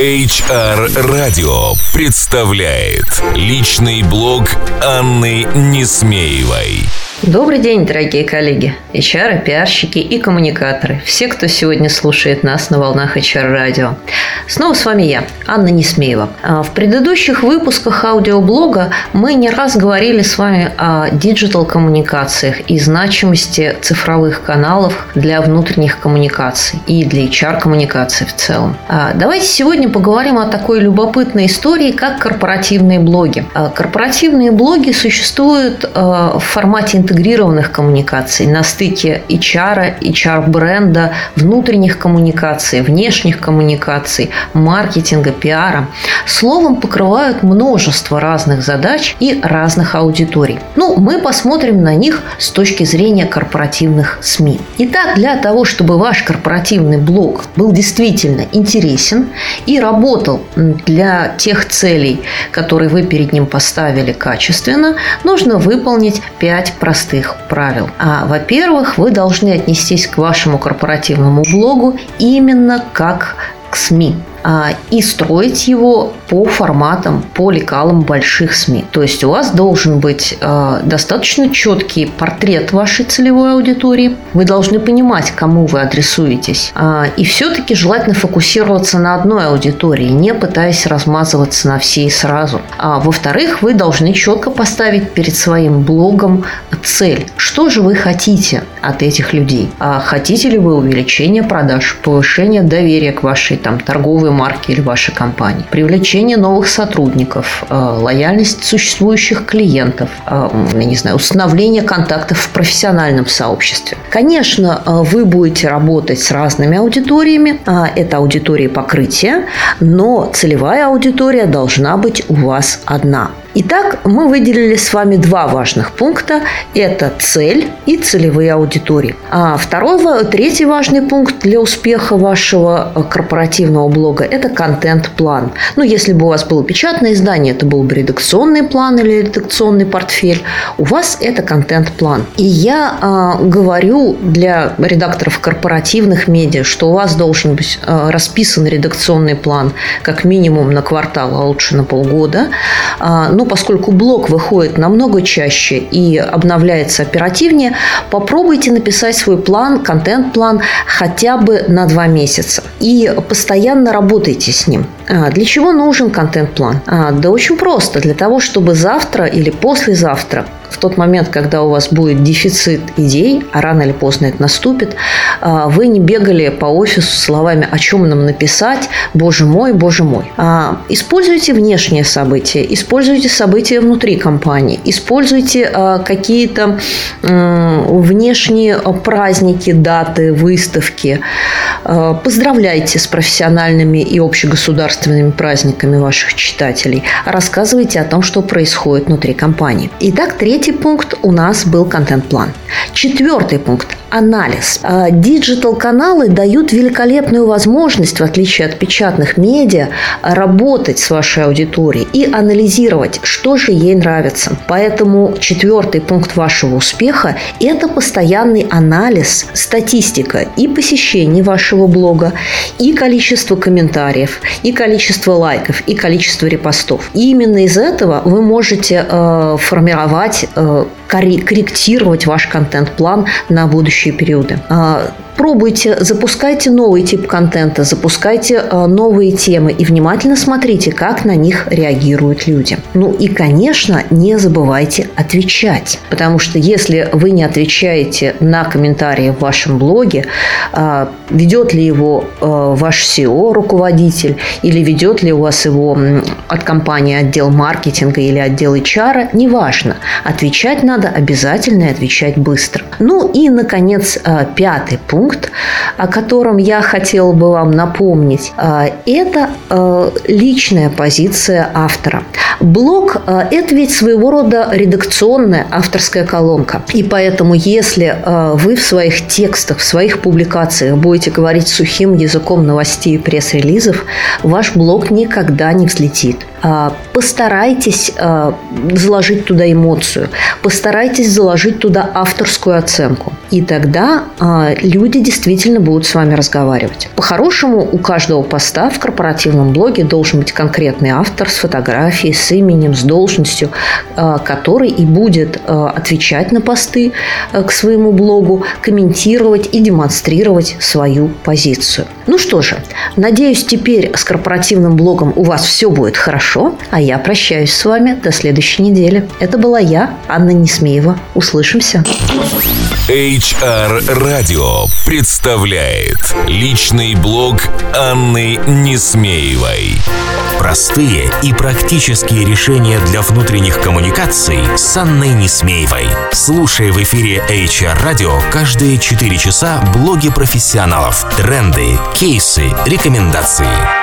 HR Радио представляет личный блог Анны Несмеевой. Добрый день, дорогие коллеги, HR, пиарщики и коммуникаторы, все, кто сегодня слушает нас на волнах HR радио. Снова с вами я, Анна Несмеева. А, в предыдущих выпусках аудиоблога мы не раз говорили с вами о диджитал-коммуникациях и значимости цифровых каналов для внутренних коммуникаций и для HR-коммуникаций в целом. А, давайте сегодня поговорим о такой любопытной истории, как корпоративные блоги. А, корпоративные блоги существуют в формате интегрированных коммуникаций, на стыке HR, HR-бренда, внутренних коммуникаций, внешних коммуникаций, маркетинга, пиара. Словом, покрывают множество разных задач и разных аудиторий. Ну, мы посмотрим на них с точки зрения корпоративных СМИ. Итак, для того, чтобы ваш корпоративный блог был действительно интересен и работал для тех целей, которые вы перед ним поставили качественно, нужно выполнить 5 простых простых правил. А, во-первых, вы должны отнестись к вашему корпоративному блогу именно как к СМИ. А, и строить его по форматам, по лекалам больших СМИ. То есть у вас должен быть а, достаточно четкий портрет вашей целевой аудитории. Вы должны понимать, кому вы адресуетесь. А, и все-таки желательно фокусироваться на одной аудитории, не пытаясь размазываться на все и сразу. А во-вторых, вы должны четко поставить перед своим блогом цель. Что же вы хотите от этих людей? Хотите ли вы увеличения продаж, повышения доверия к вашей там, торговой торговой марки или вашей компании. Привлечение новых сотрудников, э, лояльность существующих клиентов, э, я не знаю, установление контактов в профессиональном сообществе. Конечно, э, вы будете работать с разными аудиториями. Это аудитории покрытия, но целевая аудитория должна быть у вас одна. Итак, мы выделили с вами два важных пункта. Это цель и целевые аудитории. А второй, третий важный пункт для успеха вашего э, корпоративного блога – это контент-план. Ну, если бы у вас было печатное издание, это был бы редакционный план или редакционный портфель. У вас это контент-план. И я э, говорю для редакторов корпоративных медиа, что у вас должен быть э, расписан редакционный план как минимум на квартал, а лучше на полгода. Э, ну, поскольку блог выходит намного чаще и обновляется оперативнее, попробуйте написать свой план, контент-план хотя бы на два месяца. И постоянно работайте с ним. А, для чего нужен контент-план? А, да очень просто. Для того, чтобы завтра или послезавтра в тот момент, когда у вас будет дефицит идей, а рано или поздно это наступит, а, вы не бегали по офису словами «о чем нам написать?», «боже мой, боже мой». А, используйте внешние события, используйте события внутри компании, используйте а, какие-то внешние праздники, даты, выставки. Поздравляйте с профессиональными и общегосударственными праздниками ваших читателей. Рассказывайте о том, что происходит внутри компании. Итак, третий Третий пункт у нас был контент-план. Четвертый пункт анализ. А, digital-каналы дают великолепную возможность, в отличие от печатных медиа, работать с вашей аудиторией и анализировать, что же ей нравится. Поэтому четвертый пункт вашего успеха – это постоянный анализ, статистика и посещений вашего блога, и количество комментариев, и количество лайков, и количество репостов. И именно из этого вы можете э, формировать э, корректировать ваш контент-план на будущие периоды. А, пробуйте, запускайте новый тип контента, запускайте а, новые темы и внимательно смотрите, как на них реагируют люди. Ну и, конечно, не забывайте отвечать, потому что если вы не отвечаете на комментарии в вашем блоге, а, ведет ли его ваш SEO руководитель или ведет ли у вас его от компании отдел маркетинга или отдел HR, неважно. Отвечать надо обязательно и отвечать быстро. Ну и, наконец, э, пятый пункт, о котором я хотела бы вам напомнить, э, это э, личная позиция автора. Блог – это ведь своего рода редакционная авторская колонка. И поэтому, если вы в своих текстах, в своих публикациях будете говорить сухим языком новостей и пресс-релизов, ваш блог никогда не взлетит. А, постарайтесь а, заложить туда эмоцию, постарайтесь заложить туда авторскую оценку. И тогда а, люди действительно будут с вами разговаривать. По-хорошему, у каждого поста в корпоративном блоге должен быть конкретный автор с фотографией, с именем, с должностью, который и будет отвечать на посты к своему блогу, комментировать и демонстрировать свою позицию. Ну что же, надеюсь, теперь с корпоративным блогом у вас все будет хорошо, а я прощаюсь с вами до следующей недели. Это была я, Анна Несмеева. Услышимся. HR Radio представляет личный блог Анны Несмеевой. Простые и практические решения для внутренних коммуникаций с Анной Несмеевой. Слушай в эфире HR Radio каждые 4 часа блоги профессионалов, тренды, кейсы, рекомендации.